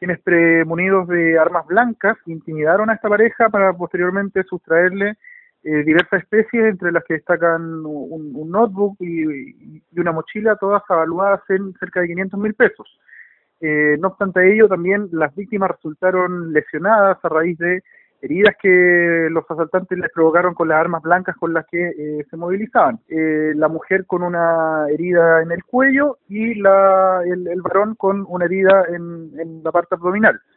quienes premunidos de armas blancas intimidaron a esta pareja para posteriormente sustraerle eh, diversas especies, entre las que destacan un, notebook y, una mochila, todas avaluadas en cerca de 500 mil pesos. Eh, no obstante ello, también las víctimas resultaron lesionadas a raíz de heridas que los asaltantes les provocaron con las armas blancas con las que eh, se movilizaban. la mujer con una herida en el cuello y la, el, varón con una herida en la parte abdominal.